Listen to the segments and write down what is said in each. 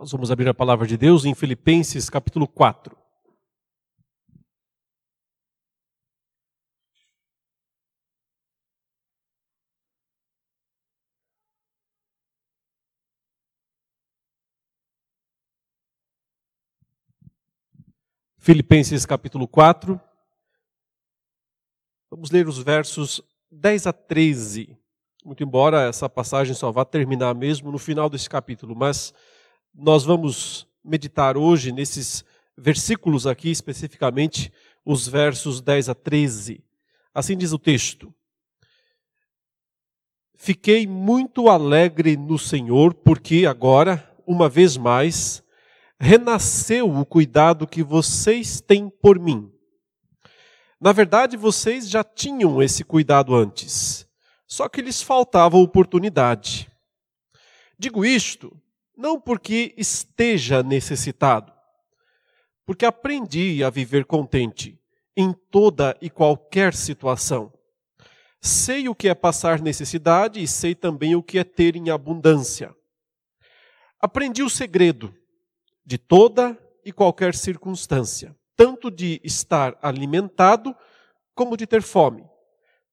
Nós vamos abrir a palavra de Deus em Filipenses capítulo 4. Filipenses capítulo 4. Vamos ler os versos 10 a 13. Muito embora essa passagem só vá terminar mesmo no final desse capítulo, mas nós vamos meditar hoje nesses versículos aqui, especificamente os versos 10 a 13. Assim diz o texto: Fiquei muito alegre no Senhor, porque agora, uma vez mais, renasceu o cuidado que vocês têm por mim. Na verdade, vocês já tinham esse cuidado antes, só que lhes faltava oportunidade. Digo isto não porque esteja necessitado, porque aprendi a viver contente em toda e qualquer situação. Sei o que é passar necessidade e sei também o que é ter em abundância. Aprendi o segredo de toda e qualquer circunstância, tanto de estar alimentado como de ter fome,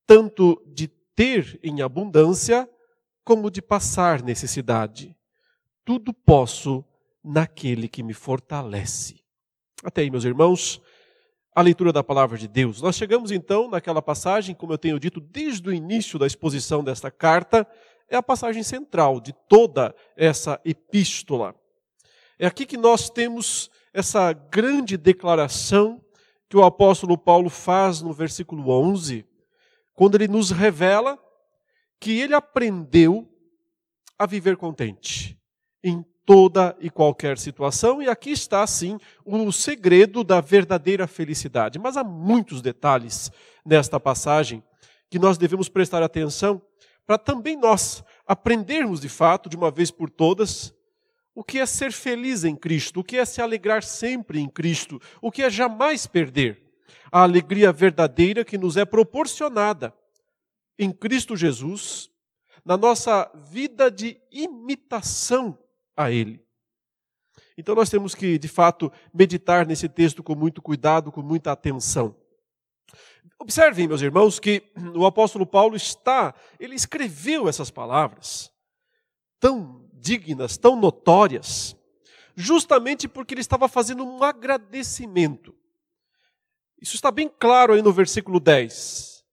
tanto de ter em abundância como de passar necessidade tudo posso naquele que me fortalece. Até aí, meus irmãos, a leitura da palavra de Deus. Nós chegamos então naquela passagem, como eu tenho dito desde o início da exposição desta carta, é a passagem central de toda essa epístola. É aqui que nós temos essa grande declaração que o apóstolo Paulo faz no versículo 11, quando ele nos revela que ele aprendeu a viver contente em toda e qualquer situação, e aqui está, sim, o segredo da verdadeira felicidade. Mas há muitos detalhes nesta passagem que nós devemos prestar atenção para também nós aprendermos de fato, de uma vez por todas, o que é ser feliz em Cristo, o que é se alegrar sempre em Cristo, o que é jamais perder a alegria verdadeira que nos é proporcionada em Cristo Jesus, na nossa vida de imitação a Ele. Então nós temos que, de fato, meditar nesse texto com muito cuidado, com muita atenção. Observem, meus irmãos, que o apóstolo Paulo está, ele escreveu essas palavras tão dignas, tão notórias, justamente porque ele estava fazendo um agradecimento. Isso está bem claro aí no versículo 10.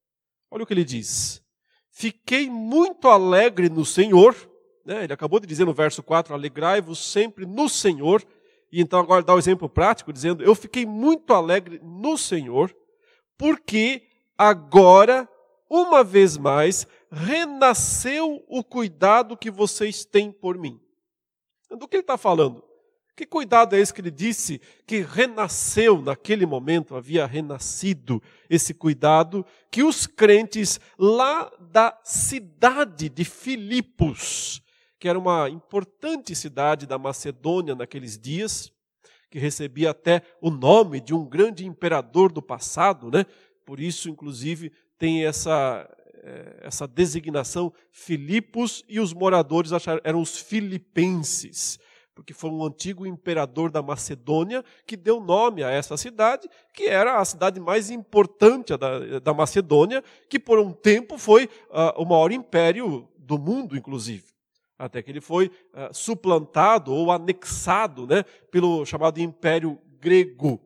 Olha o que ele diz: Fiquei muito alegre no Senhor né? Ele acabou de dizer no verso 4: Alegrai-vos sempre no Senhor. E então agora dá o um exemplo prático, dizendo: Eu fiquei muito alegre no Senhor, porque agora, uma vez mais, renasceu o cuidado que vocês têm por mim. Do que ele está falando? Que cuidado é esse que ele disse que renasceu naquele momento, havia renascido esse cuidado que os crentes lá da cidade de Filipos que era uma importante cidade da Macedônia naqueles dias, que recebia até o nome de um grande imperador do passado, né? Por isso, inclusive, tem essa eh, essa designação Filipos e os moradores acharam, eram os filipenses, porque foi um antigo imperador da Macedônia que deu nome a essa cidade, que era a cidade mais importante da, da Macedônia, que por um tempo foi uh, o maior império do mundo, inclusive até que ele foi uh, suplantado ou anexado né, pelo chamado Império Grego,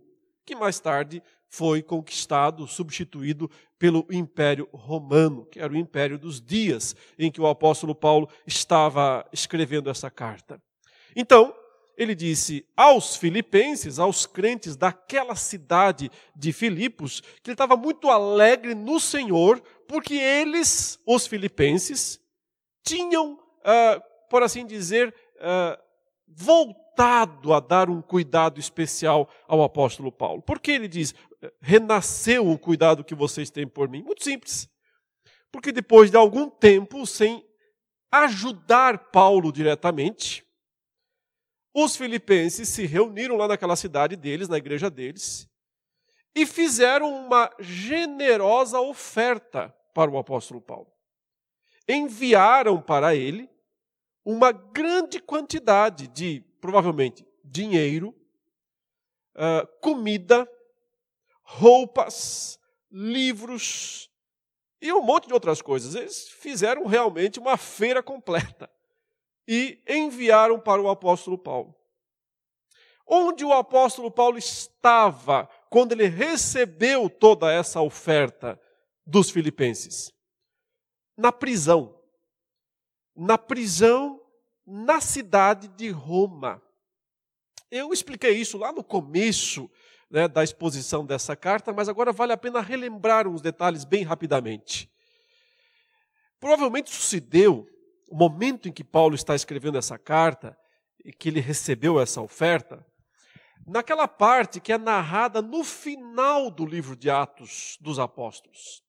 que mais tarde foi conquistado, substituído pelo Império Romano, que era o império dos dias em que o apóstolo Paulo estava escrevendo essa carta. Então, ele disse aos filipenses, aos crentes daquela cidade de Filipos, que ele estava muito alegre no Senhor, porque eles, os filipenses, tinham uh, por assim dizer, uh, voltado a dar um cuidado especial ao apóstolo Paulo. Por que ele diz, renasceu o cuidado que vocês têm por mim? Muito simples. Porque depois de algum tempo, sem ajudar Paulo diretamente, os filipenses se reuniram lá naquela cidade deles, na igreja deles, e fizeram uma generosa oferta para o apóstolo Paulo enviaram para ele uma grande quantidade de provavelmente, dinheiro, uh, comida, roupas, livros e um monte de outras coisas. Eles fizeram realmente uma feira completa e enviaram para o apóstolo Paulo. Onde o apóstolo Paulo estava quando ele recebeu toda essa oferta dos filipenses? Na prisão. Na prisão na cidade de Roma. Eu expliquei isso lá no começo né, da exposição dessa carta, mas agora vale a pena relembrar uns detalhes bem rapidamente. Provavelmente sucedeu o momento em que Paulo está escrevendo essa carta e que ele recebeu essa oferta, naquela parte que é narrada no final do livro de Atos dos Apóstolos.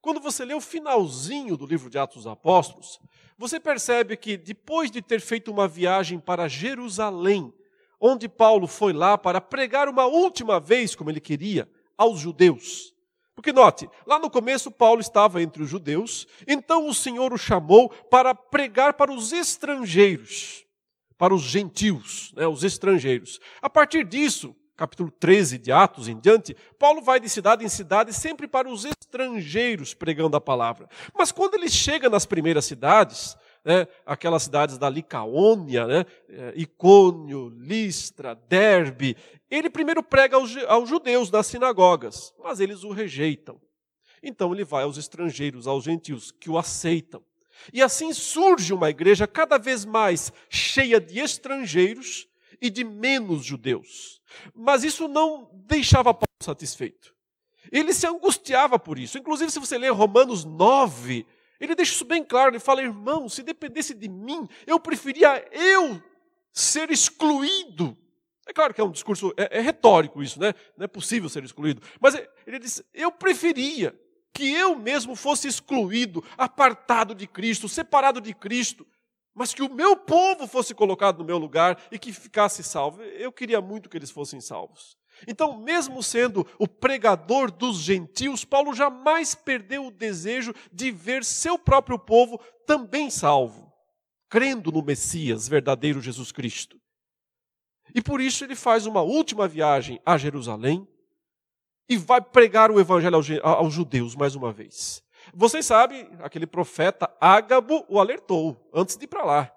Quando você lê o finalzinho do livro de Atos dos Apóstolos, você percebe que depois de ter feito uma viagem para Jerusalém, onde Paulo foi lá para pregar uma última vez, como ele queria, aos judeus. Porque note, lá no começo Paulo estava entre os judeus, então o Senhor o chamou para pregar para os estrangeiros, para os gentios, né, os estrangeiros. A partir disso, capítulo 13 de Atos em diante, Paulo vai de cidade em cidade sempre para os estrangeiros pregando a palavra. Mas quando ele chega nas primeiras cidades, né, aquelas cidades da Licaônia, né, é, Icônio, Listra, Derbe, ele primeiro prega aos, aos judeus das sinagogas, mas eles o rejeitam. Então ele vai aos estrangeiros, aos gentios, que o aceitam. E assim surge uma igreja cada vez mais cheia de estrangeiros e de menos judeus. Mas isso não deixava Paulo satisfeito. Ele se angustiava por isso. Inclusive, se você ler Romanos 9, ele deixa isso bem claro. Ele fala: irmão, se dependesse de mim, eu preferia eu ser excluído. É claro que é um discurso, é, é retórico isso, né? Não é possível ser excluído. Mas ele diz: eu preferia que eu mesmo fosse excluído, apartado de Cristo, separado de Cristo, mas que o meu povo fosse colocado no meu lugar e que ficasse salvo. Eu queria muito que eles fossem salvos. Então, mesmo sendo o pregador dos gentios, Paulo jamais perdeu o desejo de ver seu próprio povo também salvo, crendo no Messias, verdadeiro Jesus Cristo. E por isso ele faz uma última viagem a Jerusalém e vai pregar o evangelho aos judeus mais uma vez. Vocês sabem, aquele profeta Ágabo o alertou antes de ir para lá.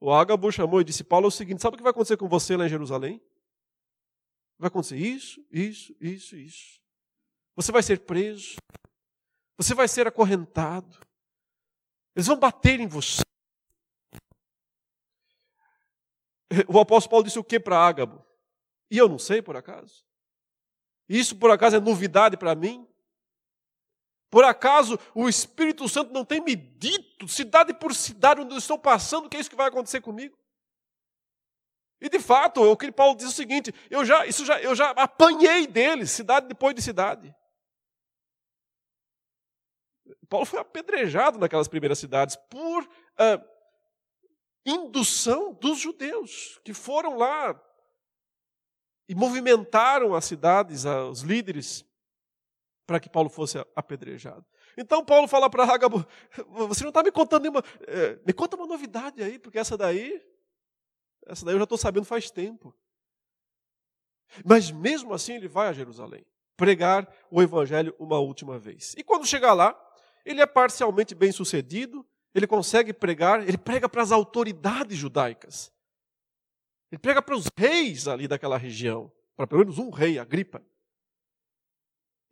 O Ágabo chamou e disse: Paulo, é o seguinte: sabe o que vai acontecer com você lá em Jerusalém? Vai acontecer isso, isso, isso, isso. Você vai ser preso. Você vai ser acorrentado. Eles vão bater em você. O apóstolo Paulo disse o que para Ágabo? E eu não sei, por acaso? Isso, por acaso, é novidade para mim? Por acaso o Espírito Santo não tem me dito, cidade por cidade onde eu estou passando, que é isso que vai acontecer comigo? E de fato, o que Paulo diz é o seguinte: eu já, isso já, eu já apanhei deles, cidade depois de cidade. Paulo foi apedrejado naquelas primeiras cidades por ah, indução dos judeus, que foram lá e movimentaram as cidades, os líderes, para que Paulo fosse apedrejado. Então Paulo fala para Ágabo, você não está me contando nenhuma, é, me conta uma novidade aí, porque essa daí, essa daí eu já estou sabendo faz tempo. Mas mesmo assim ele vai a Jerusalém, pregar o evangelho uma última vez. E quando chegar lá, ele é parcialmente bem sucedido, ele consegue pregar, ele prega para as autoridades judaicas. Ele prega para os reis ali daquela região, para pelo menos um rei, Agripa.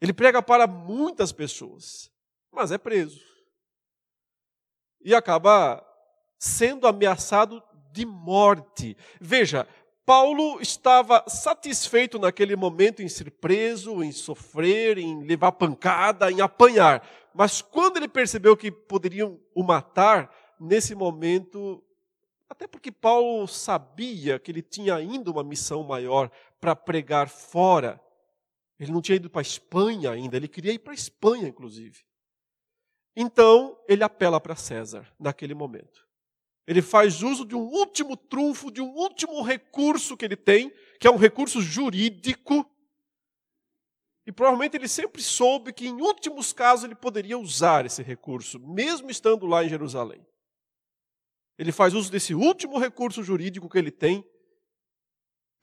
Ele prega para muitas pessoas, mas é preso. E acaba sendo ameaçado de morte. Veja, Paulo estava satisfeito naquele momento em ser preso, em sofrer, em levar pancada, em apanhar. Mas quando ele percebeu que poderiam o matar, nesse momento, até porque Paulo sabia que ele tinha ainda uma missão maior para pregar fora ele não tinha ido para a Espanha ainda, ele queria ir para a Espanha, inclusive. Então, ele apela para César naquele momento. Ele faz uso de um último trunfo, de um último recurso que ele tem, que é um recurso jurídico. E provavelmente ele sempre soube que, em últimos casos, ele poderia usar esse recurso, mesmo estando lá em Jerusalém. Ele faz uso desse último recurso jurídico que ele tem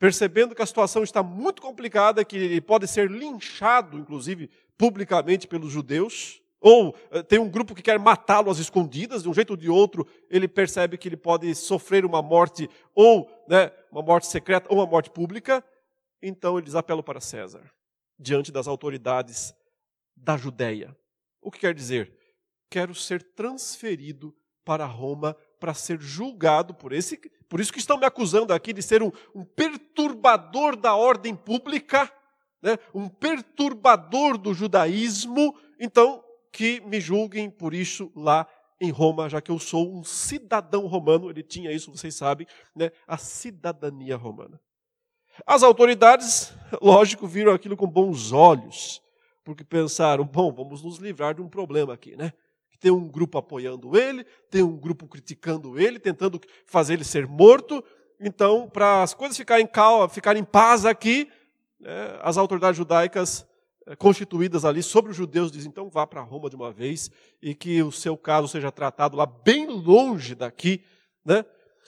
percebendo que a situação está muito complicada, que ele pode ser linchado, inclusive, publicamente pelos judeus, ou eh, tem um grupo que quer matá-lo às escondidas, de um jeito ou de outro, ele percebe que ele pode sofrer uma morte, ou né, uma morte secreta, ou uma morte pública, então eles apelam para César, diante das autoridades da Judéia. O que quer dizer? Quero ser transferido para Roma para ser julgado por esse. Por isso que estão me acusando aqui de ser um, um perturbador da ordem pública, né? um perturbador do judaísmo. Então, que me julguem por isso lá em Roma, já que eu sou um cidadão romano. Ele tinha isso, vocês sabem, né? a cidadania romana. As autoridades, lógico, viram aquilo com bons olhos, porque pensaram: bom, vamos nos livrar de um problema aqui, né? Tem um grupo apoiando ele, tem um grupo criticando ele, tentando fazer ele ser morto. Então, para as coisas ficarem, calma, ficarem em paz aqui, né, as autoridades judaicas eh, constituídas ali sobre os judeus dizem: então vá para Roma de uma vez e que o seu caso seja tratado lá bem longe daqui. Né?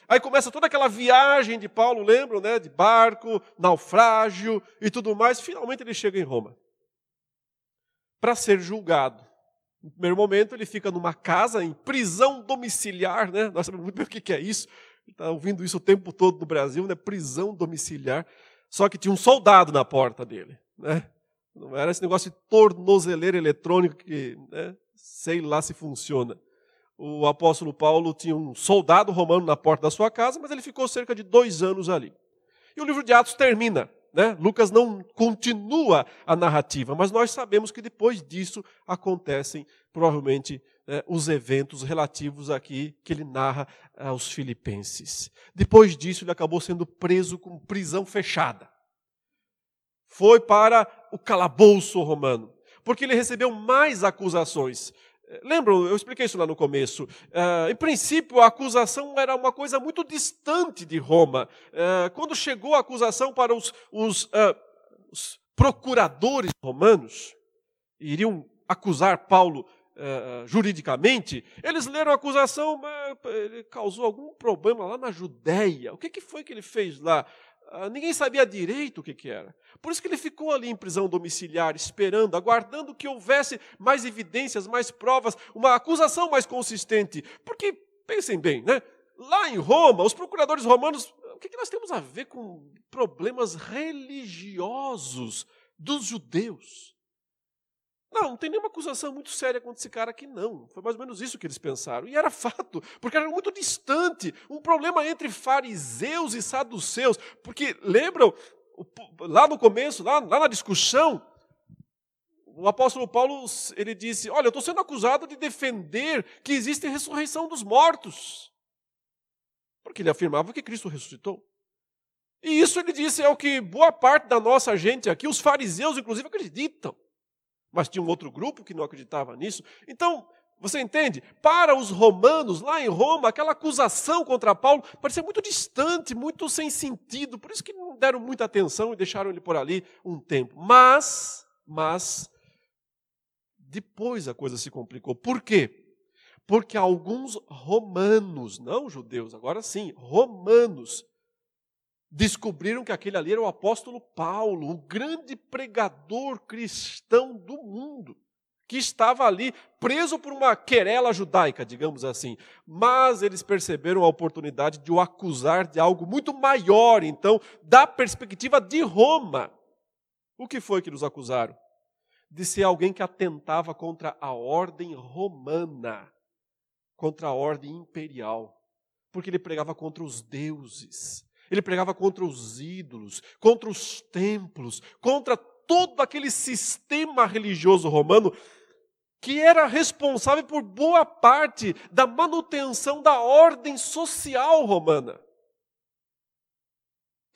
Aí começa toda aquela viagem de Paulo, lembram, né? De barco, naufrágio e tudo mais. Finalmente ele chega em Roma para ser julgado. No primeiro momento, ele fica numa casa, em prisão domiciliar, né? Nós sabemos muito bem o que é isso. Está ouvindo isso o tempo todo no Brasil, né? Prisão domiciliar. Só que tinha um soldado na porta dele, né? Não era esse negócio de tornozeleira eletrônico que, né? sei lá se funciona. O apóstolo Paulo tinha um soldado romano na porta da sua casa, mas ele ficou cerca de dois anos ali. E o livro de Atos termina né? Lucas não continua a narrativa, mas nós sabemos que depois disso acontecem provavelmente né, os eventos relativos aqui que ele narra aos filipenses. Depois disso, ele acabou sendo preso com prisão fechada. Foi para o calabouço romano, porque ele recebeu mais acusações. Lembram, eu expliquei isso lá no começo. Uh, em princípio, a acusação era uma coisa muito distante de Roma. Uh, quando chegou a acusação para os, os, uh, os procuradores romanos, iriam acusar Paulo juridicamente, eles leram a acusação, mas ele causou algum problema lá na Judéia. O que, que foi que ele fez lá? Ah, ninguém sabia direito o que, que era. Por isso que ele ficou ali em prisão domiciliar, esperando, aguardando que houvesse mais evidências, mais provas, uma acusação mais consistente. Porque, pensem bem, né? lá em Roma, os procuradores romanos, o que, que nós temos a ver com problemas religiosos dos judeus? Não, não tem nenhuma acusação muito séria contra esse cara aqui, não. Foi mais ou menos isso que eles pensaram. E era fato, porque era muito distante. Um problema entre fariseus e saduceus. Porque, lembram, lá no começo, lá, lá na discussão, o apóstolo Paulo ele disse: Olha, eu estou sendo acusado de defender que existe ressurreição dos mortos. Porque ele afirmava que Cristo ressuscitou. E isso ele disse é o que boa parte da nossa gente aqui, os fariseus inclusive, acreditam mas tinha um outro grupo que não acreditava nisso. Então, você entende? Para os romanos, lá em Roma, aquela acusação contra Paulo parecia muito distante, muito sem sentido. Por isso que não deram muita atenção e deixaram ele por ali um tempo. Mas, mas, depois a coisa se complicou. Por quê? Porque alguns romanos, não judeus, agora sim, romanos, descobriram que aquele ali era o apóstolo Paulo, o grande pregador cristão do mundo, que estava ali preso por uma querela judaica, digamos assim. Mas eles perceberam a oportunidade de o acusar de algo muito maior, então, da perspectiva de Roma. O que foi que nos acusaram? De ser alguém que atentava contra a ordem romana, contra a ordem imperial, porque ele pregava contra os deuses ele pregava contra os ídolos, contra os templos, contra todo aquele sistema religioso romano que era responsável por boa parte da manutenção da ordem social romana.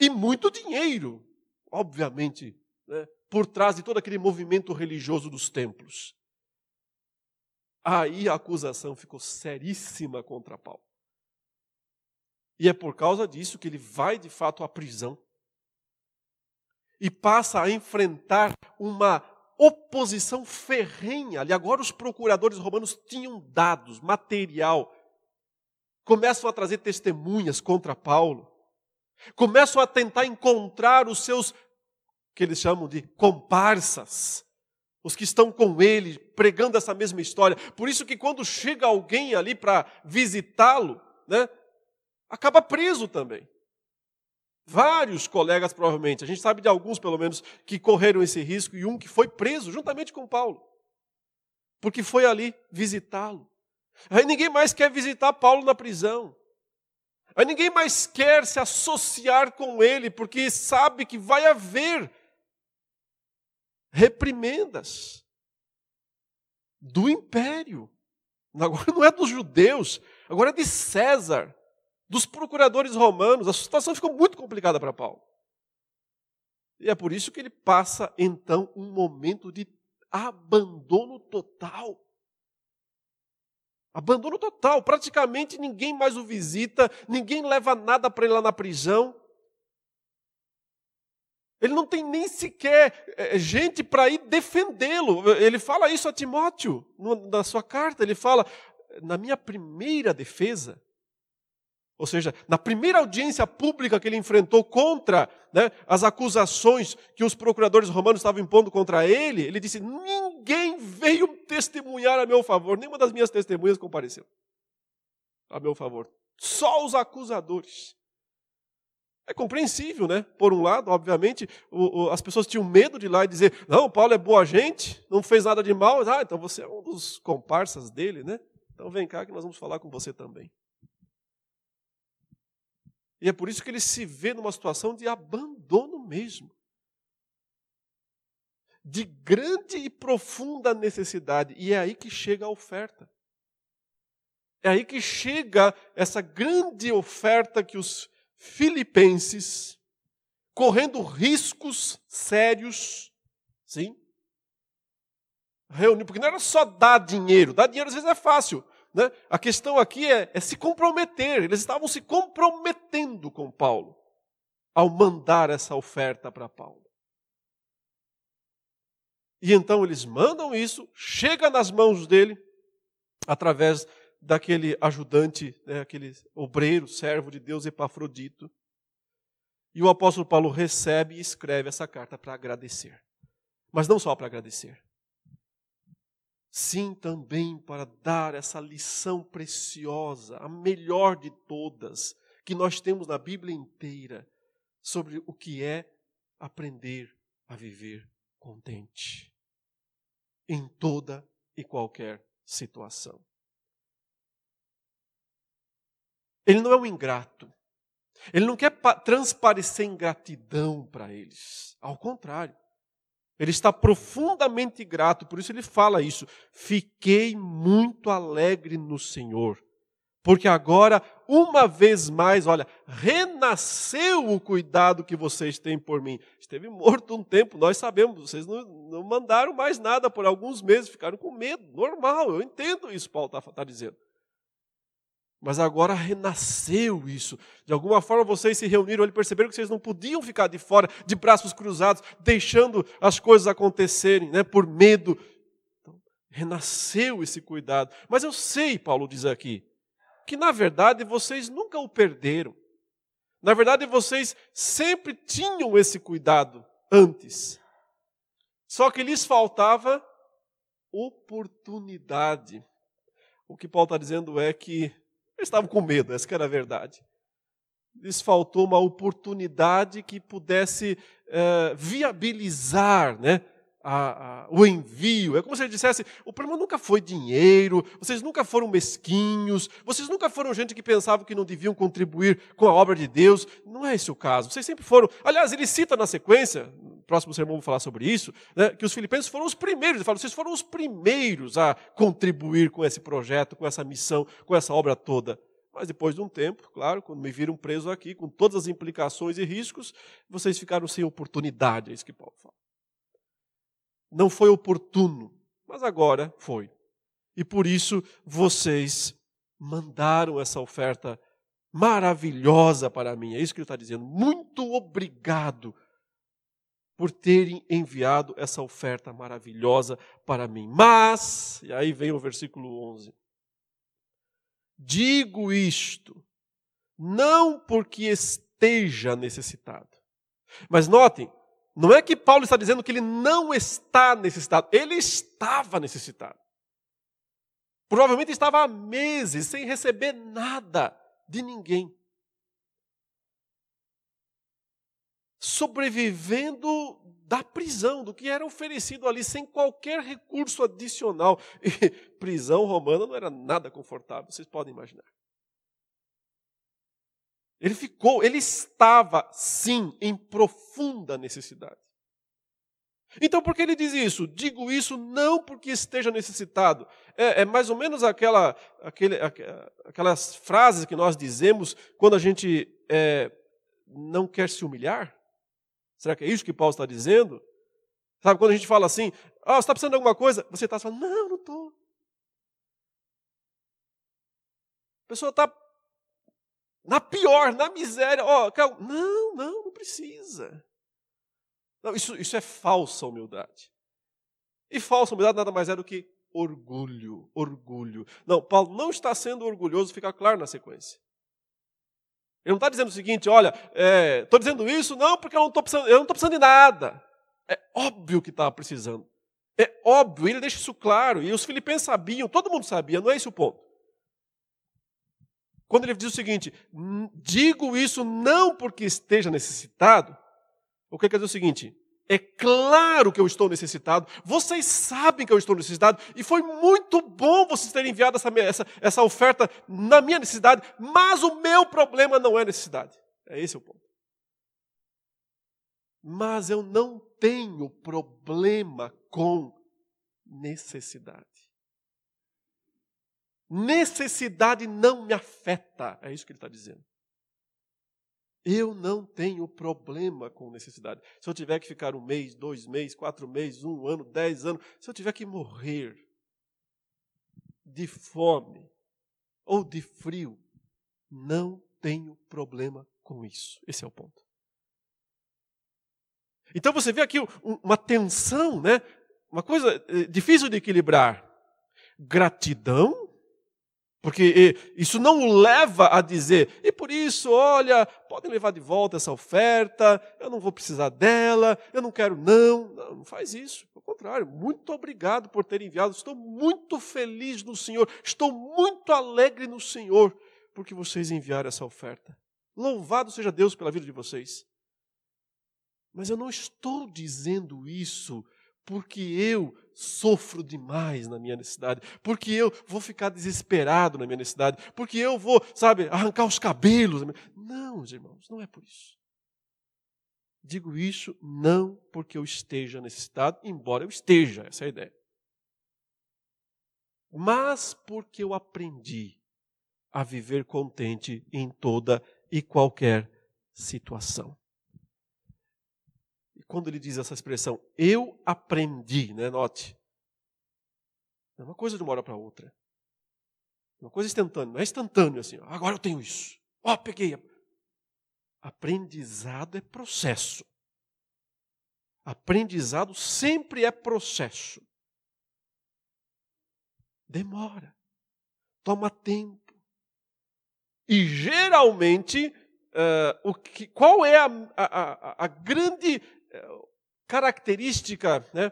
E muito dinheiro, obviamente, né, por trás de todo aquele movimento religioso dos templos. Aí a acusação ficou seríssima contra Paulo. E é por causa disso que ele vai de fato à prisão e passa a enfrentar uma oposição ferrenha. Ali agora os procuradores romanos tinham dados, material, começam a trazer testemunhas contra Paulo. Começam a tentar encontrar os seus, que eles chamam de comparsas, os que estão com ele, pregando essa mesma história. Por isso que quando chega alguém ali para visitá-lo, né, acaba preso também. Vários colegas, provavelmente, a gente sabe de alguns, pelo menos, que correram esse risco e um que foi preso juntamente com Paulo, porque foi ali visitá-lo. Aí ninguém mais quer visitar Paulo na prisão. Aí ninguém mais quer se associar com ele, porque sabe que vai haver reprimendas do império. Agora não é dos judeus, agora é de César dos procuradores romanos, a situação ficou muito complicada para Paulo. E é por isso que ele passa então um momento de abandono total. Abandono total, praticamente ninguém mais o visita, ninguém leva nada para ele lá na prisão. Ele não tem nem sequer é, gente para ir defendê-lo. Ele fala isso a Timóteo, na sua carta. Ele fala: na minha primeira defesa, ou seja, na primeira audiência pública que ele enfrentou contra né, as acusações que os procuradores romanos estavam impondo contra ele, ele disse: Ninguém veio testemunhar a meu favor, nenhuma das minhas testemunhas compareceu a meu favor. Só os acusadores. É compreensível, né? Por um lado, obviamente, o, o, as pessoas tinham medo de ir lá e dizer: Não, Paulo é boa gente, não fez nada de mal. Ah, então você é um dos comparsas dele, né? Então vem cá que nós vamos falar com você também. E é por isso que ele se vê numa situação de abandono mesmo. De grande e profunda necessidade. E é aí que chega a oferta. É aí que chega essa grande oferta que os filipenses, correndo riscos sérios, sim, reuniu, porque não era só dar dinheiro, dar dinheiro às vezes é fácil, né? A questão aqui é, é se comprometer. Eles estavam se comprometendo com Paulo ao mandar essa oferta para Paulo. E então eles mandam isso, chega nas mãos dele, através daquele ajudante, né, aquele obreiro, servo de Deus Epafrodito. E o apóstolo Paulo recebe e escreve essa carta para agradecer. Mas não só para agradecer sim também para dar essa lição preciosa, a melhor de todas, que nós temos na Bíblia inteira, sobre o que é aprender a viver contente em toda e qualquer situação. Ele não é um ingrato. Ele não quer transparecer ingratidão para eles. Ao contrário. Ele está profundamente grato, por isso ele fala isso. Fiquei muito alegre no Senhor, porque agora, uma vez mais, olha, renasceu o cuidado que vocês têm por mim. Esteve morto um tempo, nós sabemos, vocês não, não mandaram mais nada por alguns meses, ficaram com medo, normal, eu entendo isso, Paulo está tá dizendo. Mas agora renasceu isso. De alguma forma vocês se reuniram e perceberam que vocês não podiam ficar de fora, de braços cruzados, deixando as coisas acontecerem, né, por medo. Então, renasceu esse cuidado. Mas eu sei, Paulo diz aqui, que na verdade vocês nunca o perderam. Na verdade vocês sempre tinham esse cuidado antes. Só que lhes faltava oportunidade. O que Paulo está dizendo é que eles estavam com medo, essa era a verdade. Lhes faltou uma oportunidade que pudesse uh, viabilizar né, a, a, o envio. É como se ele dissesse: o problema nunca foi dinheiro, vocês nunca foram mesquinhos, vocês nunca foram gente que pensava que não deviam contribuir com a obra de Deus. Não é esse o caso. Vocês sempre foram. Aliás, ele cita na sequência, próximo sermão vou falar sobre isso, né, que os filipenses foram os primeiros. Ele fala: vocês foram os primeiros a contribuir com esse projeto, com essa missão, com essa obra toda. Mas depois de um tempo, claro, quando me viram preso aqui, com todas as implicações e riscos, vocês ficaram sem oportunidade, é isso que Paulo fala não foi oportuno, mas agora foi. E por isso vocês mandaram essa oferta maravilhosa para mim. É isso que ele está dizendo. Muito obrigado por terem enviado essa oferta maravilhosa para mim. Mas, e aí vem o versículo 11: Digo isto, não porque esteja necessitado. Mas notem, não é que Paulo está dizendo que ele não está necessitado, ele estava necessitado. Provavelmente estava há meses sem receber nada de ninguém. Sobrevivendo da prisão, do que era oferecido ali, sem qualquer recurso adicional. E prisão romana não era nada confortável, vocês podem imaginar. Ele ficou, ele estava, sim, em profunda necessidade. Então, por que ele diz isso? Digo isso não porque esteja necessitado. É, é mais ou menos aquela, aquele, aquelas frases que nós dizemos quando a gente é, não quer se humilhar. Será que é isso que Paulo está dizendo? Sabe, quando a gente fala assim, ah, você está precisando de alguma coisa? Você está falando, não, não estou. A pessoa está na pior, na miséria. Oh, não, não, não precisa. Não, isso, isso é falsa humildade. E falsa humildade nada mais é do que orgulho, orgulho. Não, Paulo não está sendo orgulhoso, fica claro na sequência. Ele não está dizendo o seguinte, olha, estou é, dizendo isso não porque eu não estou precisando, eu não precisando de nada. É óbvio que estava precisando. É óbvio, ele deixa isso claro. E os filipenses sabiam, todo mundo sabia, não é esse o ponto. Quando ele diz o seguinte: digo isso não porque esteja necessitado, o que quer dizer o seguinte? É claro que eu estou necessitado, vocês sabem que eu estou necessitado, e foi muito bom vocês terem enviado essa, essa, essa oferta na minha necessidade, mas o meu problema não é necessidade. É esse o ponto. Mas eu não tenho problema com necessidade. Necessidade não me afeta, é isso que ele está dizendo. Eu não tenho problema com necessidade. Se eu tiver que ficar um mês, dois meses, quatro meses, um ano, dez anos, se eu tiver que morrer de fome ou de frio, não tenho problema com isso. Esse é o ponto. Então você vê aqui uma tensão, né? uma coisa eh, difícil de equilibrar. Gratidão porque isso não o leva a dizer, e por isso, olha, podem levar de volta essa oferta, eu não vou precisar dela, eu não quero não. Não, não faz isso. Ao contrário, muito obrigado por ter enviado. Estou muito feliz no Senhor, estou muito alegre no Senhor, porque vocês enviaram essa oferta. Louvado seja Deus pela vida de vocês. Mas eu não estou dizendo isso porque eu sofro demais na minha necessidade, porque eu vou ficar desesperado na minha necessidade, porque eu vou, sabe, arrancar os cabelos. Não, irmãos, não é por isso. Digo isso não porque eu esteja necessitado, embora eu esteja, essa é a ideia. Mas porque eu aprendi a viver contente em toda e qualquer situação quando ele diz essa expressão, eu aprendi, né? Note. É uma coisa de uma hora para outra. É uma coisa instantânea, não é instantâneo assim, agora eu tenho isso. Ó, oh, peguei. Aprendizado é processo. Aprendizado sempre é processo. Demora. Toma tempo. E geralmente, uh, o que, qual é a, a, a, grande característica né,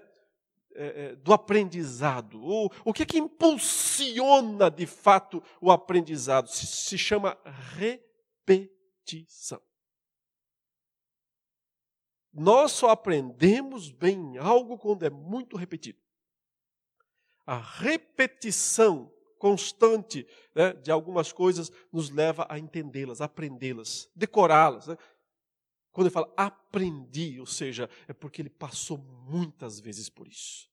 é, é, do aprendizado. O, o que é que impulsiona de fato o aprendizado? Se, se chama repetição. Nós só aprendemos bem algo quando é muito repetido. A repetição constante né, de algumas coisas nos leva a entendê-las, aprendê-las, decorá-las. Né? Quando ele fala aprendi, ou seja, é porque ele passou muitas vezes por isso.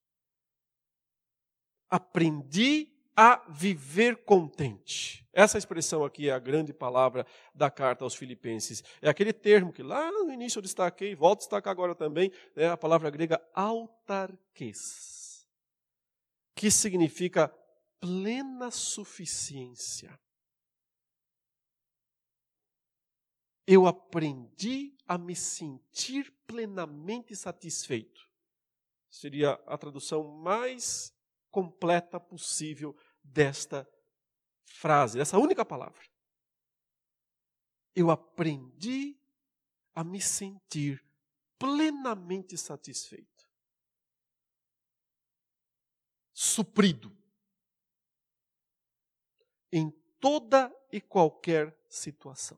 Aprendi a viver contente. Essa expressão aqui é a grande palavra da carta aos Filipenses. É aquele termo que lá no início eu destaquei, volto a destacar agora também, é a palavra grega autarquês, que significa plena suficiência. Eu aprendi a me sentir plenamente satisfeito. Seria a tradução mais completa possível desta frase, dessa única palavra. Eu aprendi a me sentir plenamente satisfeito, suprido em toda e qualquer situação.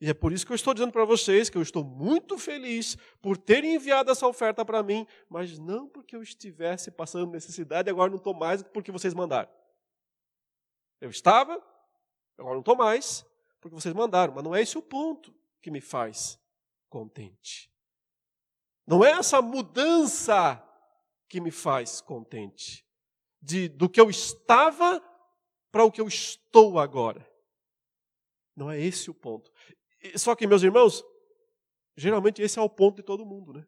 E é por isso que eu estou dizendo para vocês que eu estou muito feliz por terem enviado essa oferta para mim, mas não porque eu estivesse passando necessidade agora não estou mais porque vocês mandaram. Eu estava, agora não estou mais porque vocês mandaram, mas não é esse o ponto que me faz contente. Não é essa mudança que me faz contente. De, do que eu estava para o que eu estou agora. Não é esse o ponto. Só que, meus irmãos, geralmente esse é o ponto de todo mundo, né?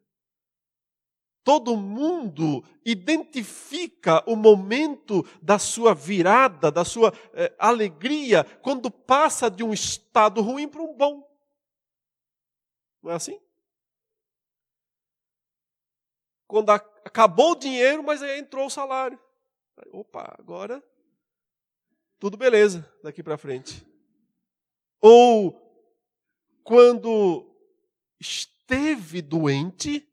Todo mundo identifica o momento da sua virada, da sua eh, alegria, quando passa de um estado ruim para um bom. Não é assim? Quando acabou o dinheiro, mas aí entrou o salário. Opa, agora tudo beleza daqui para frente. Ou quando esteve doente,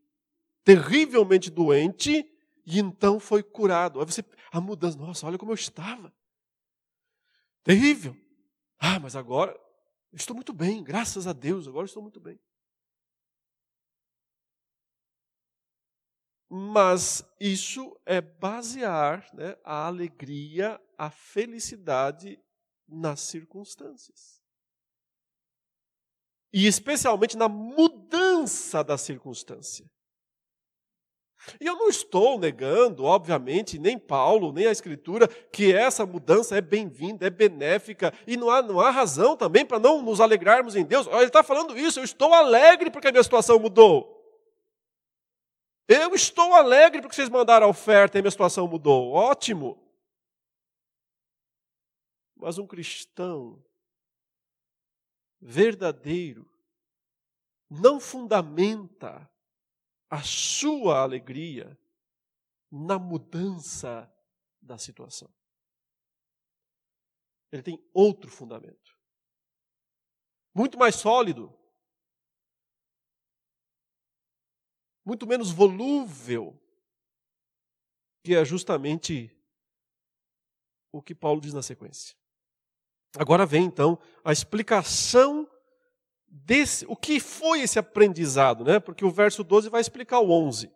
terrivelmente doente, e então foi curado. Aí você, a mudança, nossa, olha como eu estava. Terrível. Ah, mas agora estou muito bem, graças a Deus, agora estou muito bem. Mas isso é basear né, a alegria, a felicidade nas circunstâncias e especialmente na mudança da circunstância. E eu não estou negando, obviamente, nem Paulo, nem a Escritura, que essa mudança é bem-vinda, é benéfica, e não há, não há razão também para não nos alegrarmos em Deus. Ele está falando isso, eu estou alegre porque a minha situação mudou. Eu estou alegre porque vocês mandaram a oferta e a minha situação mudou. Ótimo. Mas um cristão verdadeiro não fundamenta a sua alegria na mudança da situação. Ele tem outro fundamento. Muito mais sólido. Muito menos volúvel. Que é justamente o que Paulo diz na sequência. Agora vem então a explicação desse, o que foi esse aprendizado, né? Porque o verso 12 vai explicar o 11.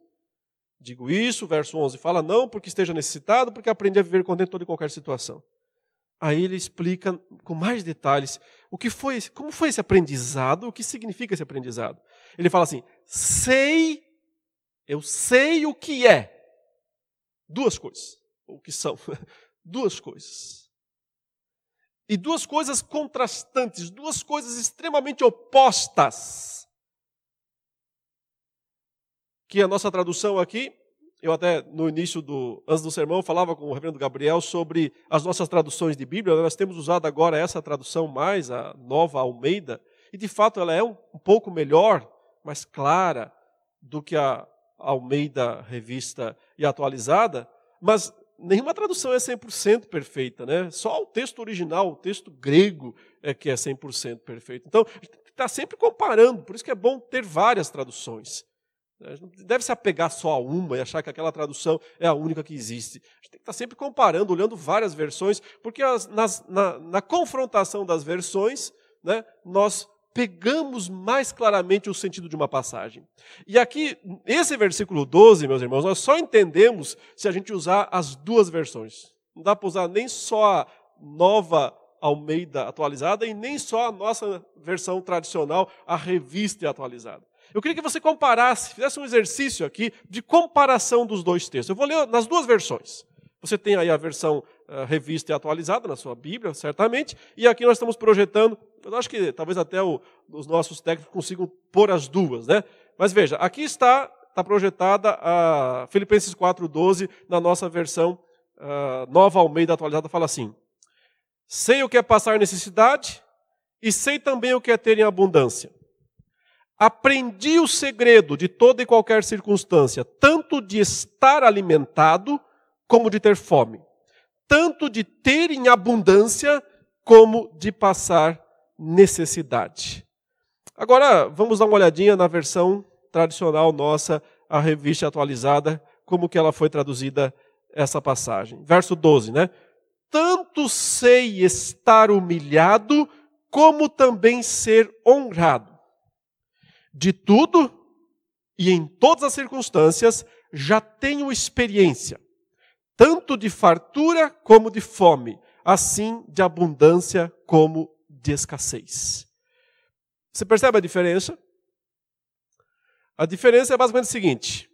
Digo isso, o verso 11 fala não porque esteja necessitado, porque aprendi a viver contente em qualquer situação. Aí ele explica com mais detalhes o que foi, como foi esse aprendizado, o que significa esse aprendizado. Ele fala assim: sei, eu sei o que é. Duas coisas, o que são, duas coisas e duas coisas contrastantes, duas coisas extremamente opostas. Que a nossa tradução aqui, eu até no início do antes do sermão falava com o reverendo Gabriel sobre as nossas traduções de Bíblia. Nós temos usado agora essa tradução mais a Nova Almeida, e de fato ela é um, um pouco melhor, mais clara do que a Almeida revista e atualizada, mas nenhuma tradução é 100% perfeita, né? Só o texto original, o texto grego é que é 100% perfeito. Então, a gente está sempre comparando, por isso que é bom ter várias traduções. A gente não deve se apegar só a uma e achar que aquela tradução é a única que existe. A gente tem que estar sempre comparando, olhando várias versões, porque as, nas, na, na confrontação das versões, né, nós pegamos mais claramente o sentido de uma passagem. E aqui, esse versículo 12, meus irmãos, nós só entendemos se a gente usar as duas versões. Não dá para usar nem só a nova Almeida atualizada e nem só a nossa versão tradicional, a revista atualizada. Eu queria que você comparasse, fizesse um exercício aqui de comparação dos dois textos. Eu vou ler nas duas versões. Você tem aí a versão uh, revista e atualizada na sua Bíblia, certamente, e aqui nós estamos projetando eu acho que talvez até o, os nossos técnicos consigam pôr as duas, né? Mas veja, aqui está, está projetada a Filipenses 4,12 na nossa versão uh, nova Almeida atualizada, fala assim: Sei o que é passar necessidade e sei também o que é ter em abundância. Aprendi o segredo de toda e qualquer circunstância, tanto de estar alimentado como de ter fome, tanto de ter em abundância como de passar necessidade. Agora, vamos dar uma olhadinha na versão tradicional nossa, a revista atualizada, como que ela foi traduzida essa passagem. Verso 12, né? Tanto sei estar humilhado, como também ser honrado. De tudo e em todas as circunstâncias já tenho experiência, tanto de fartura como de fome, assim de abundância como de escassez. Você percebe a diferença? A diferença é basicamente o seguinte: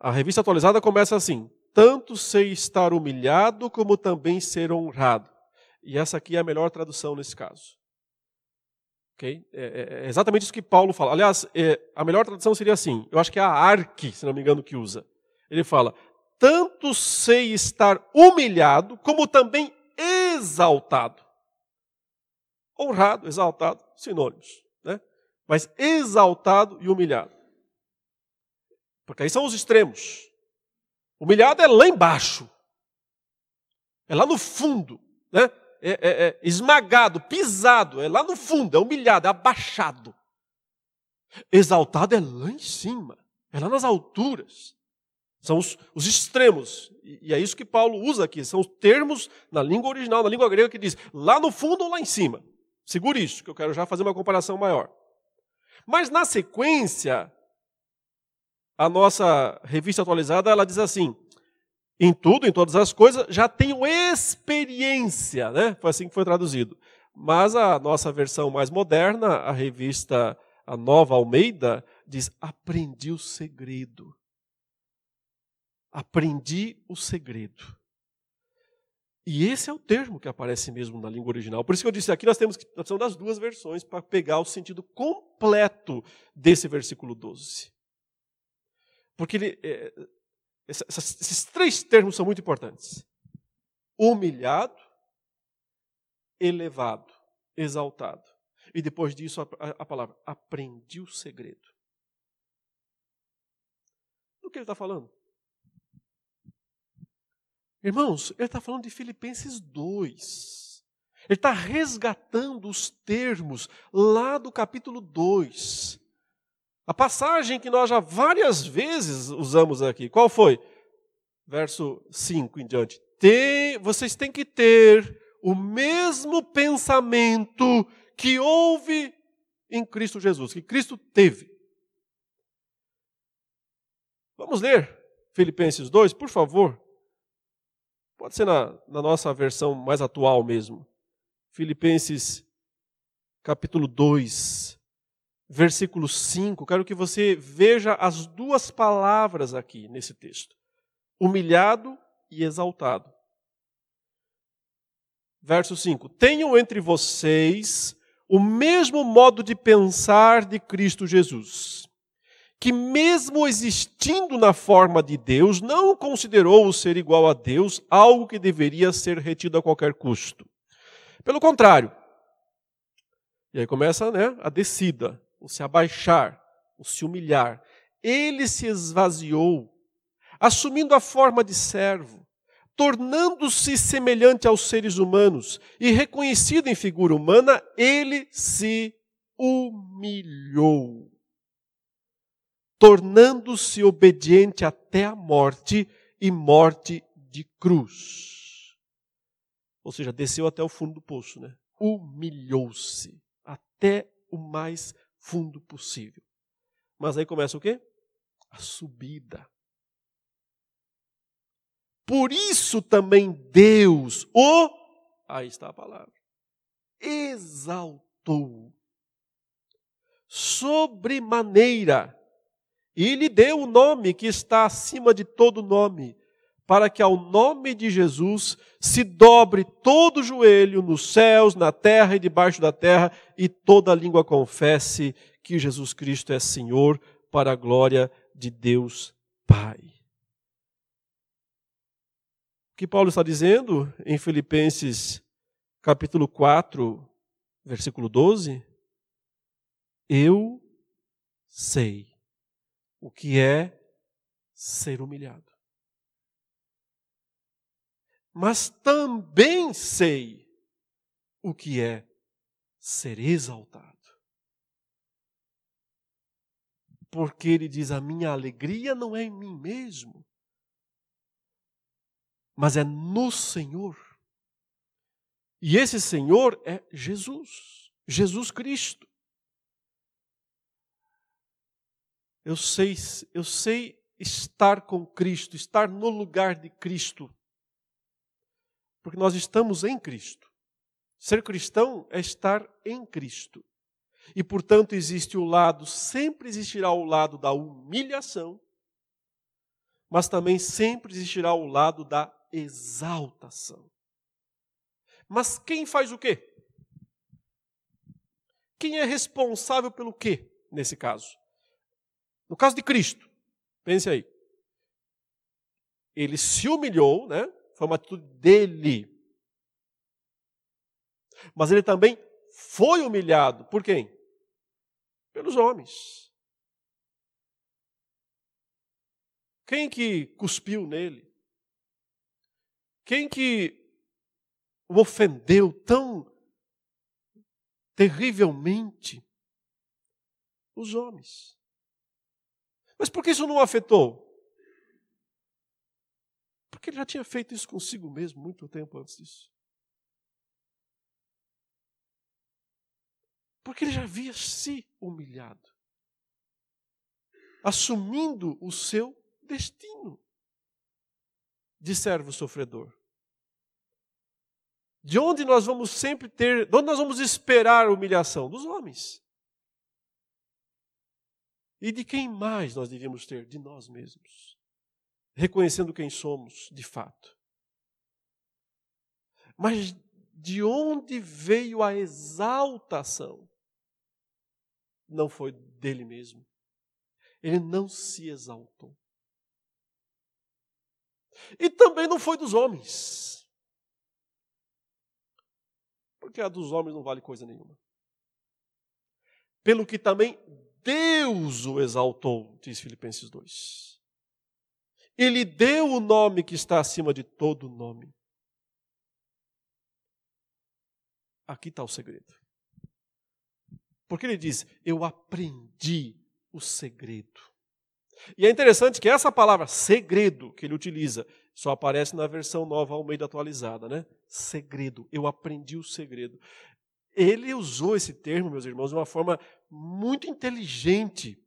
a revista atualizada começa assim: tanto sei estar humilhado como também ser honrado. E essa aqui é a melhor tradução nesse caso. Okay? É, é, é exatamente isso que Paulo fala. Aliás, é, a melhor tradução seria assim: eu acho que é a Arque, se não me engano, que usa. Ele fala: tanto sei estar humilhado, como também exaltado. Honrado, exaltado, sinônimos. Né? Mas exaltado e humilhado. Porque aí são os extremos. Humilhado é lá embaixo. É lá no fundo. Né? É, é, é esmagado, pisado, é lá no fundo, é humilhado, é abaixado. Exaltado é lá em cima, é lá nas alturas. São os, os extremos. E, e, é isso que Paulo usa aqui. São os termos na língua original, na língua grega, que diz lá no fundo ou lá em cima. Segure isso, que eu quero já fazer uma comparação maior. Mas na sequência, a nossa revista atualizada, ela diz assim: em tudo, em todas as coisas, já tenho experiência, né? Foi assim que foi traduzido. Mas a nossa versão mais moderna, a revista a Nova Almeida, diz: aprendi o segredo. Aprendi o segredo. E esse é o termo que aparece mesmo na língua original. Por isso que eu disse aqui, nós temos que nós precisamos das duas versões para pegar o sentido completo desse versículo 12. Porque ele, é, esses três termos são muito importantes: humilhado, elevado, exaltado. E depois disso, a, a palavra aprendi o segredo. Do que ele está falando? Irmãos, ele está falando de Filipenses 2. Ele está resgatando os termos lá do capítulo 2. A passagem que nós já várias vezes usamos aqui, qual foi? Verso 5 em diante. Tem, vocês têm que ter o mesmo pensamento que houve em Cristo Jesus, que Cristo teve. Vamos ler Filipenses 2, por favor. Pode ser na, na nossa versão mais atual mesmo. Filipenses capítulo 2 versículo 5, quero que você veja as duas palavras aqui nesse texto: humilhado e exaltado. Verso 5: Tenham entre vocês o mesmo modo de pensar de Cristo Jesus, que, mesmo existindo na forma de Deus, não considerou o ser igual a Deus algo que deveria ser retido a qualquer custo. Pelo contrário, e aí começa né, a descida o se abaixar, o se humilhar. Ele se esvaziou, assumindo a forma de servo, tornando-se semelhante aos seres humanos e reconhecido em figura humana, ele se humilhou, tornando-se obediente até a morte e morte de cruz. Ou seja, desceu até o fundo do poço, né? Humilhou-se até o mais fundo possível. Mas aí começa o quê? A subida. Por isso também Deus o, aí está a palavra, exaltou sobremaneira e lhe deu o nome que está acima de todo nome, para que ao nome de Jesus se dobre todo joelho nos céus, na terra e debaixo da terra, e toda língua confesse que Jesus Cristo é Senhor, para a glória de Deus Pai. O que Paulo está dizendo em Filipenses capítulo 4, versículo 12? Eu sei o que é ser humilhado mas também sei o que é ser exaltado. Porque ele diz: a minha alegria não é em mim mesmo, mas é no Senhor. E esse Senhor é Jesus, Jesus Cristo. Eu sei, eu sei estar com Cristo, estar no lugar de Cristo. Porque nós estamos em Cristo. Ser cristão é estar em Cristo. E, portanto, existe o lado, sempre existirá o lado da humilhação, mas também sempre existirá o lado da exaltação. Mas quem faz o quê? Quem é responsável pelo quê nesse caso? No caso de Cristo, pense aí. Ele se humilhou, né? Foi uma atitude dele. Mas ele também foi humilhado. Por quem? Pelos homens. Quem que cuspiu nele? Quem que o ofendeu tão terrivelmente? Os homens. Mas por que isso não o afetou? Porque ele já tinha feito isso consigo mesmo muito tempo antes disso. Porque ele já havia se humilhado, assumindo o seu destino de servo sofredor. De onde nós vamos sempre ter, de onde nós vamos esperar humilhação? Dos homens. E de quem mais nós devíamos ter? De nós mesmos. Reconhecendo quem somos de fato. Mas de onde veio a exaltação? Não foi dele mesmo. Ele não se exaltou. E também não foi dos homens. Porque a dos homens não vale coisa nenhuma. Pelo que também Deus o exaltou, diz Filipenses 2. Ele deu o nome que está acima de todo nome. Aqui está o segredo. Porque ele diz: Eu aprendi o segredo. E é interessante que essa palavra segredo que ele utiliza só aparece na versão nova ao meio da atualizada, né? Segredo. Eu aprendi o segredo. Ele usou esse termo, meus irmãos, de uma forma muito inteligente,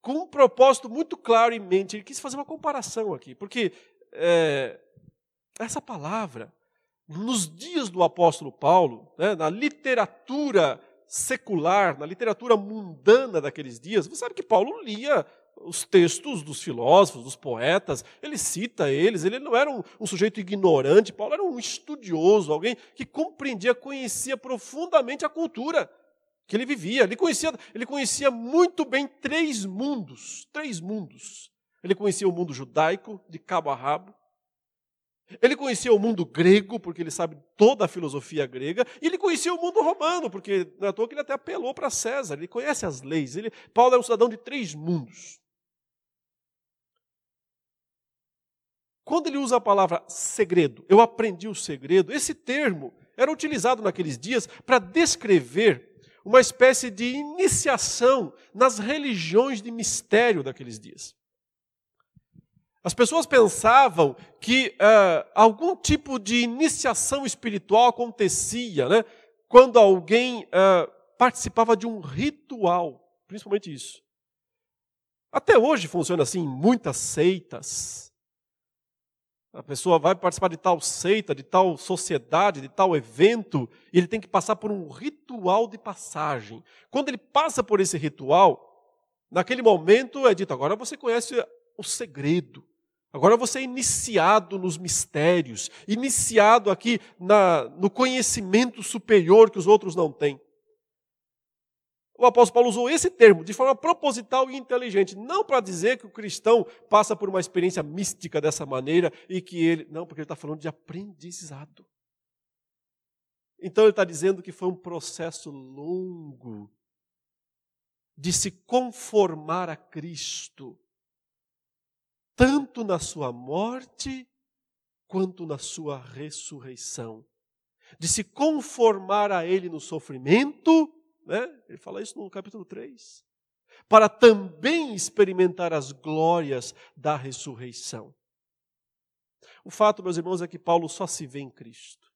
com um propósito muito claro em mente. Ele quis fazer uma comparação aqui, porque é, essa palavra, nos dias do apóstolo Paulo, né, na literatura secular, na literatura mundana daqueles dias, você sabe que Paulo lia os textos dos filósofos, dos poetas, ele cita eles, ele não era um, um, sujeito ignorante, Paulo era um estudioso, alguém que compreendia, conhecia profundamente a cultura que ele vivia. Ele conhecia, ele conhecia muito bem três mundos, três mundos. Ele conhecia o mundo judaico, de cabo a rabo. Ele conhecia o mundo grego, porque ele sabe toda a filosofia grega, e ele conhecia o mundo romano, porque não é toa que ele até apelou para César, ele conhece as leis. Ele, Paulo é um cidadão de três mundos. Quando ele usa a palavra segredo, eu aprendi o segredo, esse termo era utilizado naqueles dias para descrever uma espécie de iniciação nas religiões de mistério daqueles dias. As pessoas pensavam que uh, algum tipo de iniciação espiritual acontecia né, quando alguém uh, participava de um ritual, principalmente isso. Até hoje funciona assim em muitas seitas. A pessoa vai participar de tal seita, de tal sociedade, de tal evento, e ele tem que passar por um ritual de passagem. Quando ele passa por esse ritual, naquele momento é dito: agora você conhece o segredo. Agora você é iniciado nos mistérios, iniciado aqui na, no conhecimento superior que os outros não têm. O apóstolo Paulo usou esse termo de forma proposital e inteligente, não para dizer que o cristão passa por uma experiência mística dessa maneira e que ele. Não, porque ele está falando de aprendizado. Então ele está dizendo que foi um processo longo de se conformar a Cristo, tanto na sua morte quanto na sua ressurreição. de se conformar a Ele no sofrimento, né? ele fala isso no capítulo 3, para também experimentar as glórias da ressurreição. O fato, meus irmãos, é que Paulo só se vê em Cristo.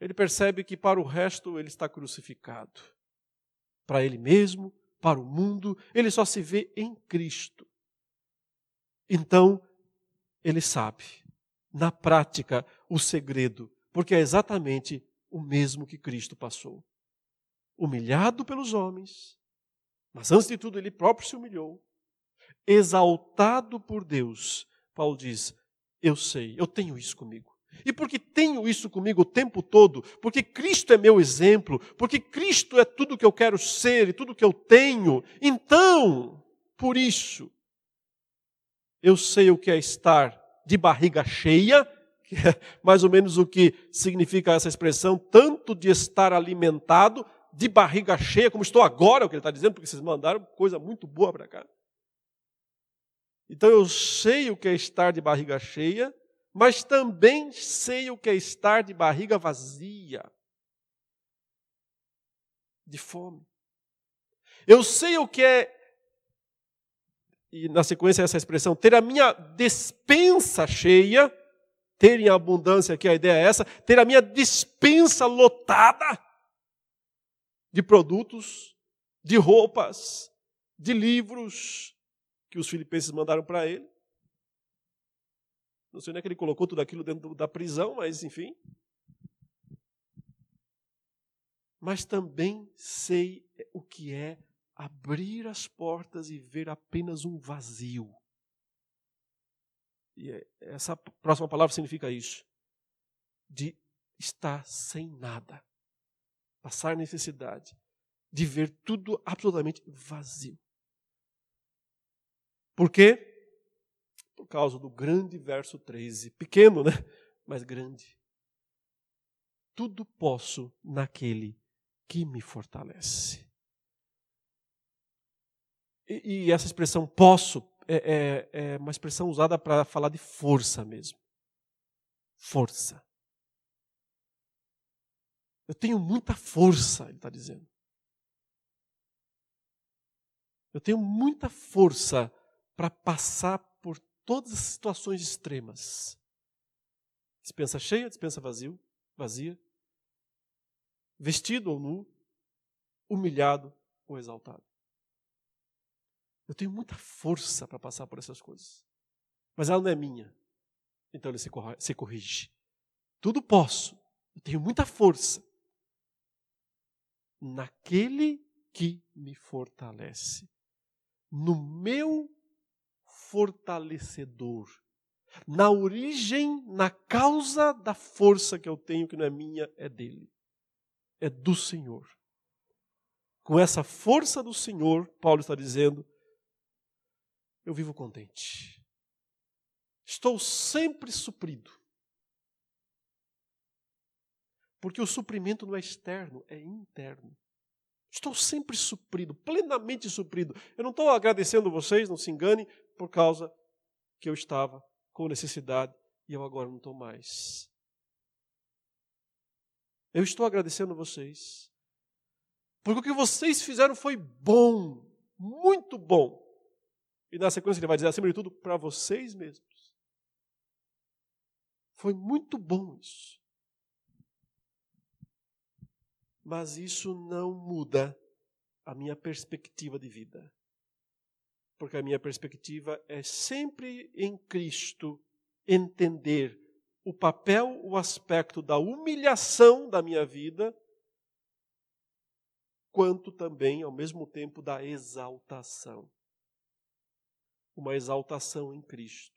Ele percebe que para o resto ele está crucificado. Para ele mesmo, para o mundo, ele só se vê em Cristo. Então, ele sabe, na prática, o segredo, porque é exatamente o mesmo que Cristo passou. Humilhado pelos homens, mas antes de tudo ele próprio se humilhou, exaltado por Deus. Paulo diz: Eu sei, eu tenho isso comigo. E porque tenho isso comigo o tempo todo, porque Cristo é meu exemplo, porque Cristo é tudo que eu quero ser e tudo que eu tenho, então, por isso, eu sei o que é estar de barriga cheia, que é mais ou menos o que significa essa expressão, tanto de estar alimentado, de barriga cheia, como estou agora, é o que ele está dizendo, porque vocês mandaram coisa muito boa para cá. Então eu sei o que é estar de barriga cheia, mas também sei o que é estar de barriga vazia, de fome. Eu sei o que é, e na sequência essa expressão, ter a minha despensa cheia, ter em abundância aqui, a ideia é essa, ter a minha despensa lotada de produtos, de roupas, de livros que os filipenses mandaram para ele. Não sei onde é que ele colocou tudo aquilo dentro da prisão, mas enfim. Mas também sei o que é abrir as portas e ver apenas um vazio. E é, essa próxima palavra significa isso: de estar sem nada, passar necessidade, de ver tudo absolutamente vazio. Por quê? por causa do grande verso 13. Pequeno, né? Mas grande. Tudo posso naquele que me fortalece. E, e essa expressão posso é, é, é uma expressão usada para falar de força mesmo. Força. Eu tenho muita força, ele está dizendo. Eu tenho muita força para passar por todas as situações extremas. Dispensa cheia, dispensa vazio, vazia. Vestido ou nu, humilhado ou exaltado. Eu tenho muita força para passar por essas coisas. Mas ela não é minha. Então ele se corrige. Tudo posso. Eu tenho muita força. Naquele que me fortalece. No meu fortalecedor. Na origem, na causa da força que eu tenho, que não é minha, é dele. É do Senhor. Com essa força do Senhor, Paulo está dizendo, eu vivo contente. Estou sempre suprido. Porque o suprimento não é externo, é interno. Estou sempre suprido, plenamente suprido. Eu não estou agradecendo vocês, não se engane, por causa que eu estava com necessidade e eu agora não estou mais. Eu estou agradecendo vocês, porque o que vocês fizeram foi bom, muito bom. E na sequência ele vai dizer, acima de tudo, para vocês mesmos. Foi muito bom isso. Mas isso não muda a minha perspectiva de vida porque a minha perspectiva é sempre em Cristo entender o papel, o aspecto da humilhação da minha vida, quanto também, ao mesmo tempo, da exaltação. Uma exaltação em Cristo.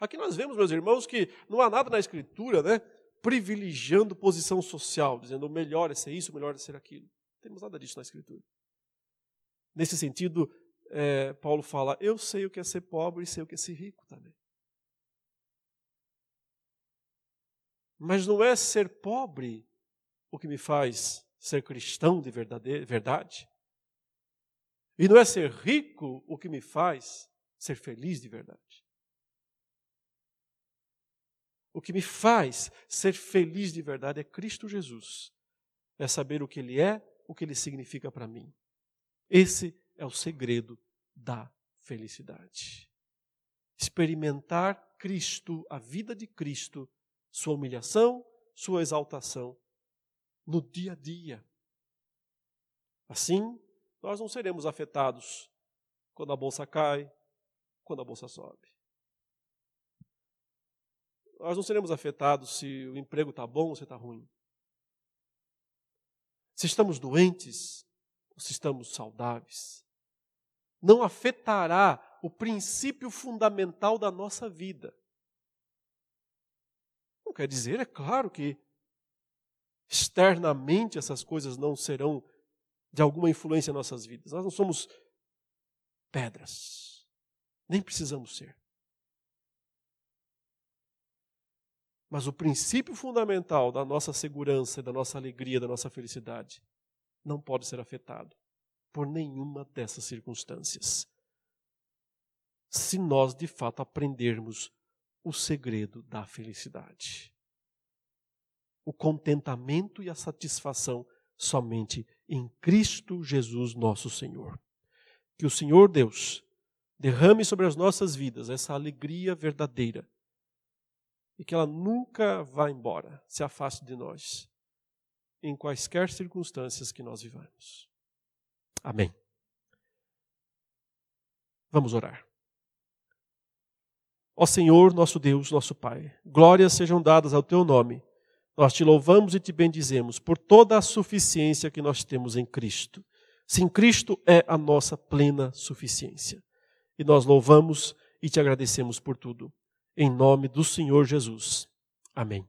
Aqui nós vemos, meus irmãos, que não há nada na Escritura, né? Privilegiando posição social, dizendo o melhor é ser isso, o melhor é ser aquilo. Não temos nada disso na Escritura. Nesse sentido, é, Paulo fala: Eu sei o que é ser pobre e sei o que é ser rico também. Mas não é ser pobre o que me faz ser cristão de verdade. E não é ser rico o que me faz ser feliz de verdade. O que me faz ser feliz de verdade é Cristo Jesus. É saber o que Ele é, o que Ele significa para mim. Esse é o segredo da felicidade. Experimentar Cristo, a vida de Cristo, sua humilhação, sua exaltação, no dia a dia. Assim, nós não seremos afetados quando a bolsa cai, quando a bolsa sobe. Nós não seremos afetados se o emprego está bom ou se está ruim. Se estamos doentes ou se estamos saudáveis. Não afetará o princípio fundamental da nossa vida. Não quer dizer, é claro, que externamente essas coisas não serão de alguma influência em nossas vidas. Nós não somos pedras. Nem precisamos ser. Mas o princípio fundamental da nossa segurança, da nossa alegria, da nossa felicidade, não pode ser afetado por nenhuma dessas circunstâncias. Se nós de fato aprendermos o segredo da felicidade. O contentamento e a satisfação somente em Cristo Jesus, nosso Senhor. Que o Senhor Deus derrame sobre as nossas vidas essa alegria verdadeira e que ela nunca vá embora, se afaste de nós, em quaisquer circunstâncias que nós vivamos. Amém. Vamos orar. Ó Senhor, nosso Deus, nosso Pai, glórias sejam dadas ao teu nome. Nós te louvamos e te bendizemos por toda a suficiência que nós temos em Cristo. Sim, Cristo é a nossa plena suficiência. E nós louvamos e te agradecemos por tudo. Em nome do Senhor Jesus. Amém.